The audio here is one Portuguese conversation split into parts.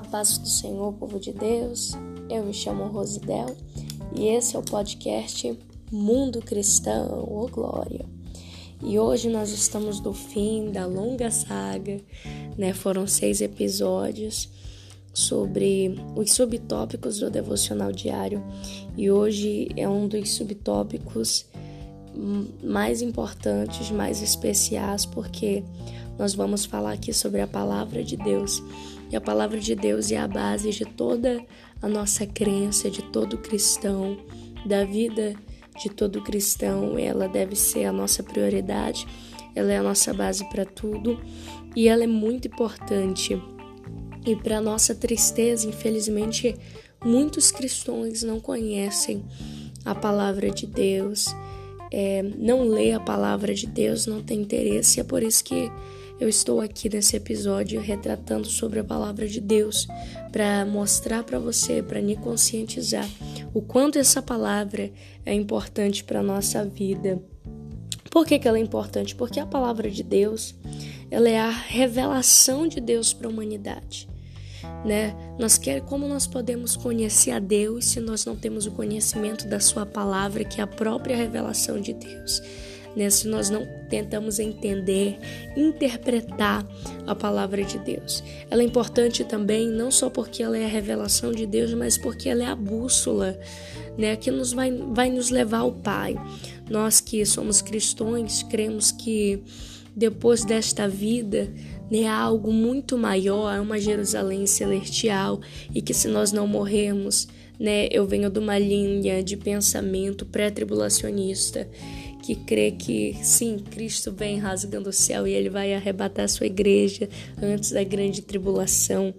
A paz do Senhor, povo de Deus. Eu me chamo Rosidel e esse é o podcast Mundo Cristão, ô oh glória. E hoje nós estamos no fim da longa saga, né? Foram seis episódios sobre os subtópicos do devocional diário e hoje é um dos subtópicos mais importantes, mais especiais, porque nós vamos falar aqui sobre a palavra de Deus. E a palavra de Deus é a base de toda a nossa crença, de todo cristão, da vida de todo cristão. Ela deve ser a nossa prioridade, ela é a nossa base para tudo e ela é muito importante. E para nossa tristeza, infelizmente, muitos cristãos não conhecem a palavra de Deus, é, não lê a palavra de Deus, não tem interesse. É por isso que eu estou aqui nesse episódio retratando sobre a palavra de Deus para mostrar para você, para me conscientizar o quanto essa palavra é importante para nossa vida. Por que, que ela é importante? Porque a palavra de Deus ela é a revelação de Deus para a humanidade. Né? Nós quer como nós podemos conhecer a Deus se nós não temos o conhecimento da sua palavra, que é a própria revelação de Deus né? se nós não tentamos entender, interpretar a palavra de Deus. Ela é importante também, não só porque ela é a revelação de Deus, mas porque ela é a bússola né? que nos vai, vai nos levar ao Pai. Nós que somos cristãos, cremos que depois desta vida, né, há algo muito maior, uma Jerusalém celestial e que se nós não morrermos, né, eu venho de uma linha de pensamento pré-tribulacionista que crê que sim, Cristo vem rasgando o céu e ele vai arrebatar a sua igreja antes da grande tribulação.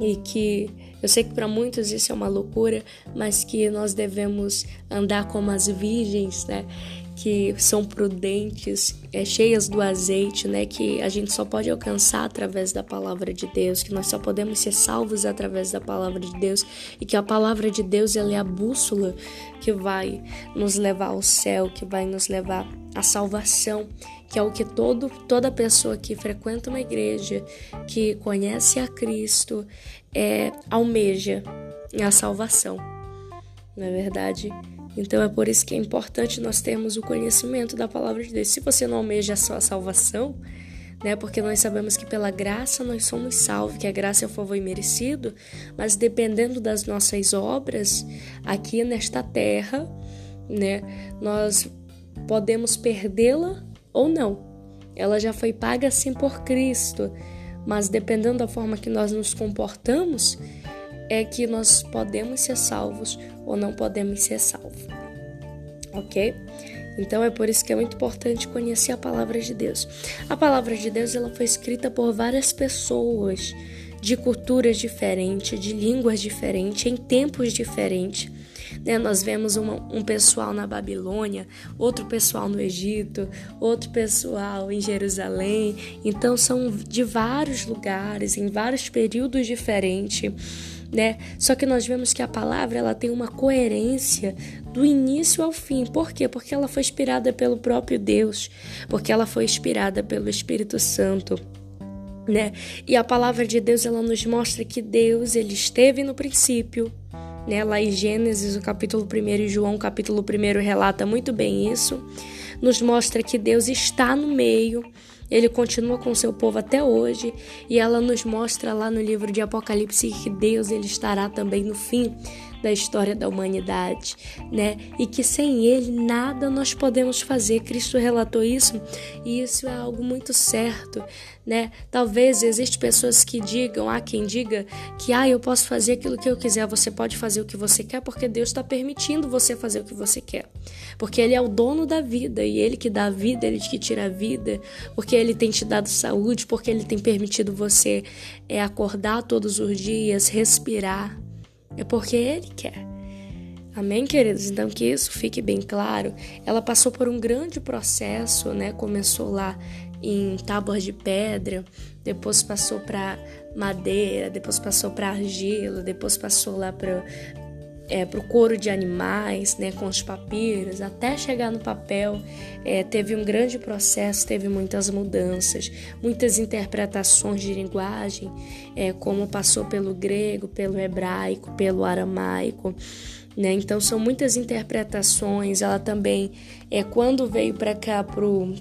E que eu sei que para muitos isso é uma loucura, mas que nós devemos andar como as virgens, né? Que são prudentes, é, cheias do azeite, né? Que a gente só pode alcançar através da palavra de Deus, que nós só podemos ser salvos através da palavra de Deus e que a palavra de Deus ela é a bússola que vai nos levar ao céu, que vai nos levar à salvação, que é o que todo, toda pessoa que frequenta uma igreja, que conhece a Cristo, é, almeja a salvação. Na é verdade, então é por isso que é importante nós termos o conhecimento da palavra de Deus. Se você não almeja a sua salvação, né? Porque nós sabemos que pela graça nós somos salvos, que a graça é o favor imerecido, mas dependendo das nossas obras aqui nesta terra, né? Nós podemos perdê-la ou não. Ela já foi paga assim por Cristo, mas dependendo da forma que nós nos comportamos, é que nós podemos ser salvos ou não podemos ser salvos. Ok? Então é por isso que é muito importante conhecer a palavra de Deus. A palavra de Deus ela foi escrita por várias pessoas de culturas diferentes, de línguas diferentes, em tempos diferentes. Né? Nós vemos uma, um pessoal na Babilônia, outro pessoal no Egito, outro pessoal em Jerusalém. Então são de vários lugares, em vários períodos diferentes né? Só que nós vemos que a palavra ela tem uma coerência do início ao fim. Por quê? Porque ela foi inspirada pelo próprio Deus, porque ela foi inspirada pelo Espírito Santo. Né? E a palavra de Deus ela nos mostra que Deus ele esteve no princípio, né? Lá em Gênesis, o capítulo 1 e João, o capítulo 1 relata muito bem isso. Nos mostra que Deus está no meio, ele continua com seu povo até hoje e ela nos mostra lá no livro de Apocalipse que Deus ele estará também no fim da história da humanidade, né? E que sem ele nada nós podemos fazer. Cristo relatou isso e isso é algo muito certo, né? Talvez existem pessoas que digam, há quem diga que ah, eu posso fazer aquilo que eu quiser, você pode fazer o que você quer porque Deus está permitindo você fazer o que você quer. Porque Ele é o dono da vida e Ele que dá a vida, Ele que tira a vida, porque Ele tem te dado saúde, porque Ele tem permitido você é, acordar todos os dias, respirar, é porque Ele quer. Amém, queridos? Então, que isso fique bem claro. Ela passou por um grande processo, né? Começou lá em tábuas de pedra, depois passou para madeira, depois passou para argila, depois passou lá para é, para o couro de animais, né, com os papiros, até chegar no papel, é, teve um grande processo, teve muitas mudanças, muitas interpretações de linguagem, é, como passou pelo grego, pelo hebraico, pelo aramaico. Né? Então são muitas interpretações. Ela também é quando veio para cá pro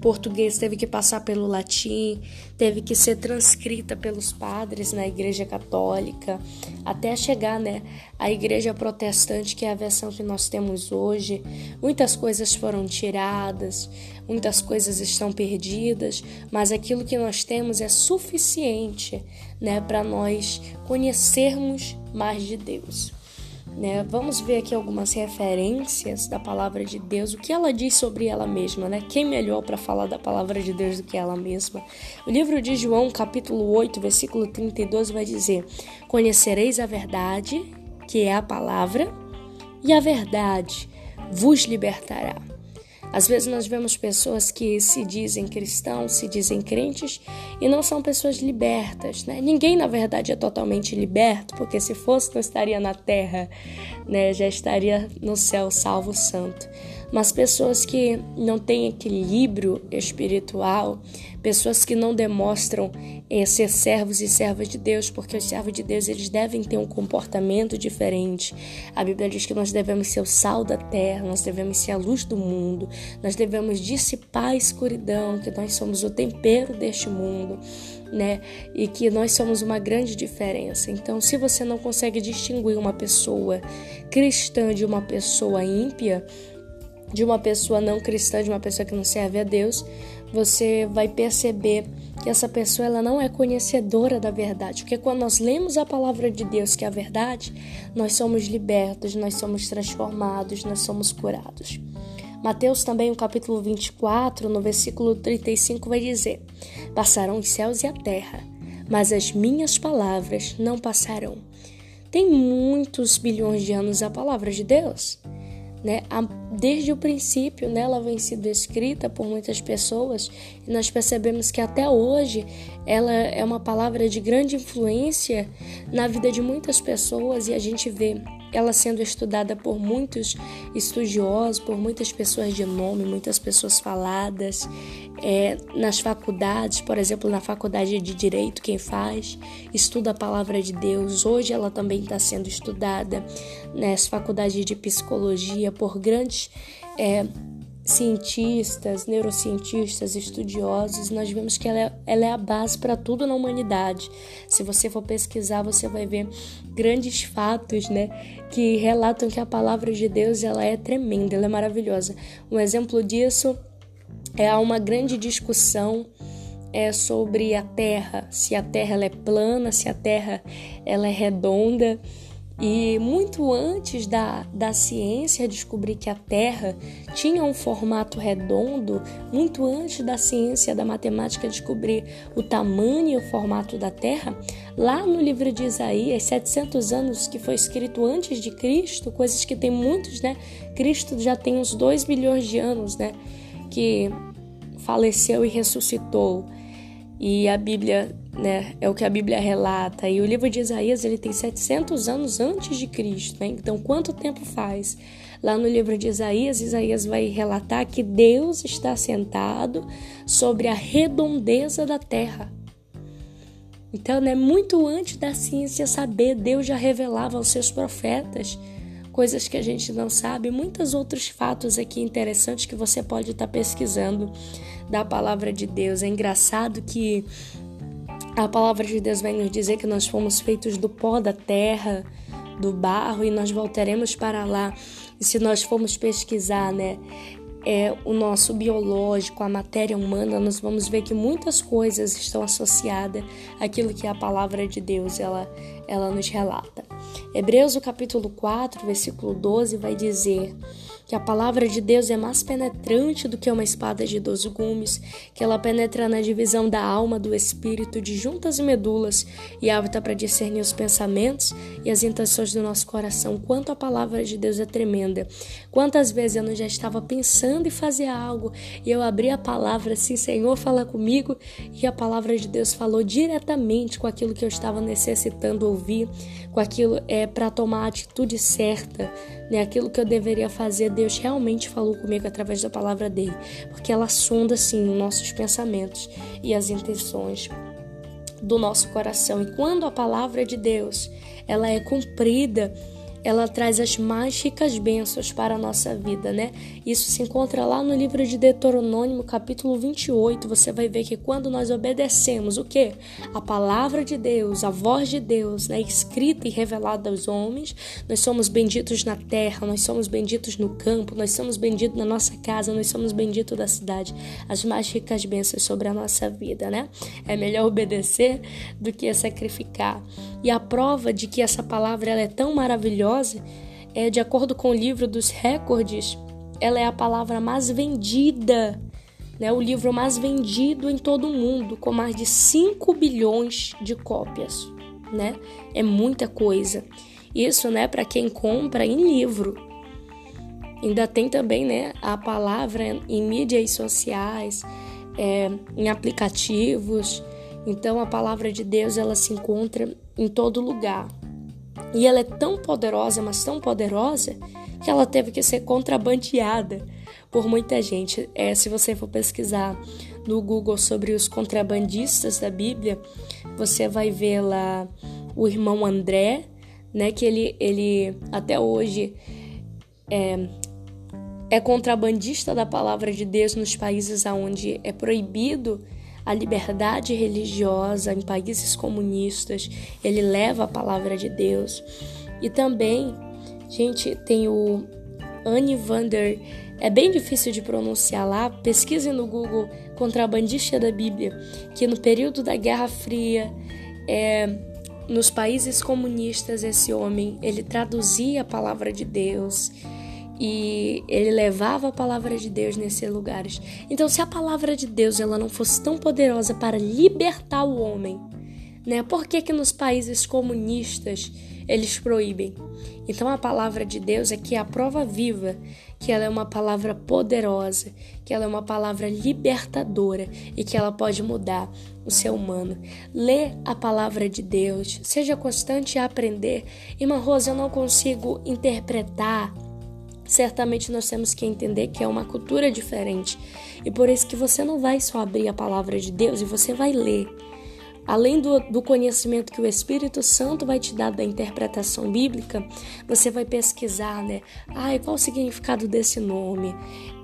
português teve que passar pelo latim, teve que ser transcrita pelos padres na Igreja Católica, até chegar, né, à Igreja Protestante, que é a versão que nós temos hoje. Muitas coisas foram tiradas, muitas coisas estão perdidas, mas aquilo que nós temos é suficiente, né, para nós conhecermos mais de Deus. Né? Vamos ver aqui algumas referências da palavra de Deus, o que ela diz sobre ela mesma, né? Quem melhor para falar da palavra de Deus do que ela mesma? O livro de João, capítulo 8, versículo 32 vai dizer: Conhecereis a verdade, que é a palavra, e a verdade vos libertará. Às vezes nós vemos pessoas que se dizem cristãos, se dizem crentes e não são pessoas libertas, né? Ninguém na verdade é totalmente liberto, porque se fosse não estaria na terra, né? Já estaria no céu salvo santo mas pessoas que não têm equilíbrio espiritual, pessoas que não demonstram eh, ser servos e servas de Deus, porque os servos de Deus eles devem ter um comportamento diferente. A Bíblia diz que nós devemos ser o sal da terra, nós devemos ser a luz do mundo, nós devemos dissipar a escuridão, que nós somos o tempero deste mundo. Né? E que nós somos uma grande diferença. Então, se você não consegue distinguir uma pessoa cristã de uma pessoa ímpia, de uma pessoa não cristã, de uma pessoa que não serve a Deus, você vai perceber que essa pessoa ela não é conhecedora da verdade. Porque quando nós lemos a palavra de Deus, que é a verdade, nós somos libertos, nós somos transformados, nós somos curados. Mateus também, no capítulo 24, no versículo 35, vai dizer: Passarão os céus e a terra, mas as minhas palavras não passarão. Tem muitos bilhões de anos a palavra de Deus. Né? Desde o princípio, né, ela vem sendo escrita por muitas pessoas e nós percebemos que até hoje ela é uma palavra de grande influência na vida de muitas pessoas e a gente vê ela sendo estudada por muitos estudiosos, por muitas pessoas de nome, muitas pessoas faladas, é, nas faculdades, por exemplo, na faculdade de Direito, quem faz, estuda a palavra de Deus. Hoje ela também está sendo estudada nas faculdades de Psicologia por grandes. É, cientistas, neurocientistas, estudiosos, nós vemos que ela é, ela é a base para tudo na humanidade. Se você for pesquisar, você vai ver grandes fatos, né, que relatam que a palavra de Deus ela é tremenda, ela é maravilhosa. Um exemplo disso é uma grande discussão é sobre a Terra, se a Terra ela é plana, se a Terra ela é redonda. E muito antes da, da ciência descobrir que a Terra tinha um formato redondo, muito antes da ciência da matemática descobrir o tamanho e o formato da Terra, lá no livro de Isaías, 700 anos que foi escrito antes de Cristo, coisas que tem muitos, né? Cristo já tem uns 2 bilhões de anos, né? Que faleceu e ressuscitou. E a Bíblia né? É o que a Bíblia relata. E o livro de Isaías ele tem 700 anos antes de Cristo. Né? Então, quanto tempo faz? Lá no livro de Isaías, Isaías vai relatar que Deus está sentado sobre a redondeza da terra. Então, né, muito antes da ciência saber, Deus já revelava aos seus profetas coisas que a gente não sabe, muitos outros fatos aqui interessantes que você pode estar pesquisando da palavra de Deus. É engraçado que a palavra de Deus vai nos dizer que nós fomos feitos do pó da terra, do barro e nós voltaremos para lá. E se nós formos pesquisar, né, é, o nosso biológico, a matéria humana, nós vamos ver que muitas coisas estão associadas àquilo que a palavra de Deus ela, ela nos relata. Hebreus, o capítulo 4, versículo 12, vai dizer que a palavra de Deus é mais penetrante do que uma espada de doze gumes, que ela penetra na divisão da alma, do espírito, de juntas e medulas, e apta para discernir os pensamentos e as intenções do nosso coração. Quanto a palavra de Deus é tremenda. Quantas vezes eu não já estava pensando em fazer algo e eu abri a palavra assim, Senhor, fala comigo, e a palavra de Deus falou diretamente com aquilo que eu estava necessitando ouvir, com aquilo é para tomar a atitude certa, né? Aquilo que eu deveria fazer Deus realmente falou comigo através da palavra dele, porque ela sonda assim os nossos pensamentos e as intenções do nosso coração. E quando a palavra de Deus, ela é cumprida, ela traz as mais ricas bênçãos para a nossa vida, né? Isso se encontra lá no livro de Deuteronômio, capítulo 28. Você vai ver que quando nós obedecemos o que? A palavra de Deus, a voz de Deus, né? escrita e revelada aos homens, nós somos benditos na terra, nós somos benditos no campo, nós somos benditos na nossa casa, nós somos benditos da cidade. As mais ricas bênçãos sobre a nossa vida, né? É melhor obedecer do que sacrificar. E a prova de que essa palavra ela é tão maravilhosa é, de acordo com o livro dos recordes, ela é a palavra mais vendida, né, o livro mais vendido em todo o mundo, com mais de 5 bilhões de cópias. Né? É muita coisa. Isso, né, para quem compra em livro. Ainda tem também, né, a palavra em mídias sociais, é, em aplicativos. Então, a palavra de Deus ela se encontra em todo lugar. E ela é tão poderosa, mas tão poderosa, que ela teve que ser contrabandeada por muita gente. É, se você for pesquisar no Google sobre os contrabandistas da Bíblia, você vai ver lá o irmão André, né, que ele, ele até hoje é, é contrabandista da palavra de Deus nos países onde é proibido a liberdade religiosa em países comunistas, ele leva a palavra de Deus. E também, gente, tem o Annie Vander, é bem difícil de pronunciar lá, pesquise no Google contrabandista da Bíblia, que no período da Guerra Fria, é, nos países comunistas, esse homem, ele traduzia a palavra de Deus, e ele levava a palavra de Deus nesses lugares. Então, se a palavra de Deus ela não fosse tão poderosa para libertar o homem, né? Por que que nos países comunistas eles proíbem? Então, a palavra de Deus é que é a prova viva que ela é uma palavra poderosa, que ela é uma palavra libertadora e que ela pode mudar o ser humano. Lê a palavra de Deus, seja constante a aprender. Irmã Rosa, eu não consigo interpretar certamente nós temos que entender que é uma cultura diferente. E por isso que você não vai só abrir a palavra de Deus e você vai ler. Além do, do conhecimento que o Espírito Santo vai te dar da interpretação bíblica, você vai pesquisar, né? Ah, qual o significado desse nome?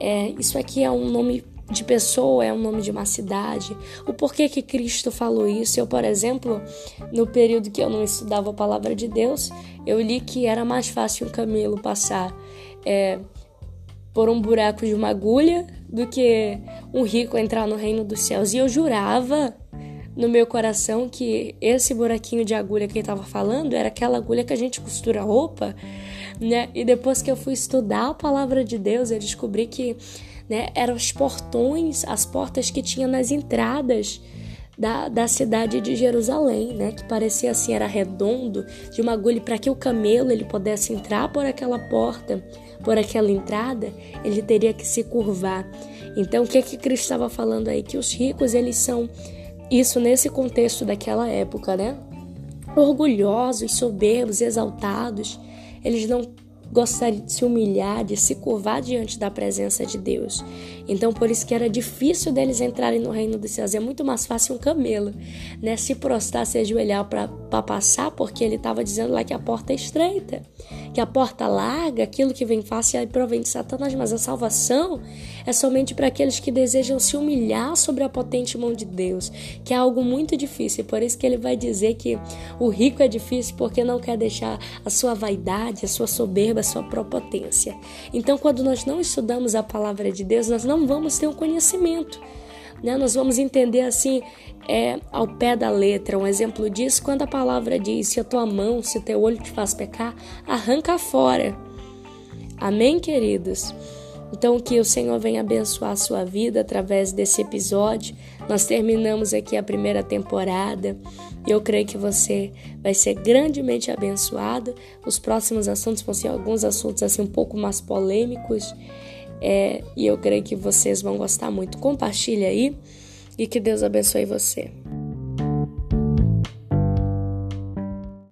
É, isso aqui é um nome de pessoa, é o nome de uma cidade. O porquê que Cristo falou isso? Eu, por exemplo, no período que eu não estudava a palavra de Deus, eu li que era mais fácil um camelo passar é, por um buraco de uma agulha do que um rico entrar no reino dos céus. E eu jurava no meu coração que esse buraquinho de agulha que ele estava falando era aquela agulha que a gente costura roupa, né? E depois que eu fui estudar a palavra de Deus, eu descobri que né, eram os portões, as portas que tinha nas entradas da, da cidade de Jerusalém, né, que parecia assim era redondo, de uma agulha para que o camelo ele pudesse entrar por aquela porta, por aquela entrada, ele teria que se curvar. Então, o que é que Cristo estava falando aí? Que os ricos eles são isso nesse contexto daquela época, né? Orgulhosos, soberbos, exaltados, eles não gostaria de se humilhar, de se curvar diante da presença de Deus. Então, por isso que era difícil deles entrarem no reino dos céus. É muito mais fácil um camelo, né? Se prostrar, se ajoelhar para passar, porque ele estava dizendo lá que a porta é estreita, que a porta larga, aquilo que vem fácil é provém de Satanás, mas a salvação é somente para aqueles que desejam se humilhar sobre a potente mão de Deus, que é algo muito difícil. Por isso que ele vai dizer que o rico é difícil porque não quer deixar a sua vaidade, a sua soberba, a sua propotência. Então, quando nós não estudamos a palavra de Deus, nós não vamos ter um conhecimento. Né? Nós vamos entender assim é, ao pé da letra. Um exemplo disso, quando a palavra diz: se a tua mão, se o teu olho te faz pecar, arranca fora. Amém, queridos? Então, que o Senhor venha abençoar a sua vida através desse episódio. Nós terminamos aqui a primeira temporada e eu creio que você vai ser grandemente abençoado. Os próximos assuntos vão ser alguns assuntos assim um pouco mais polêmicos é, e eu creio que vocês vão gostar muito. Compartilhe aí e que Deus abençoe você.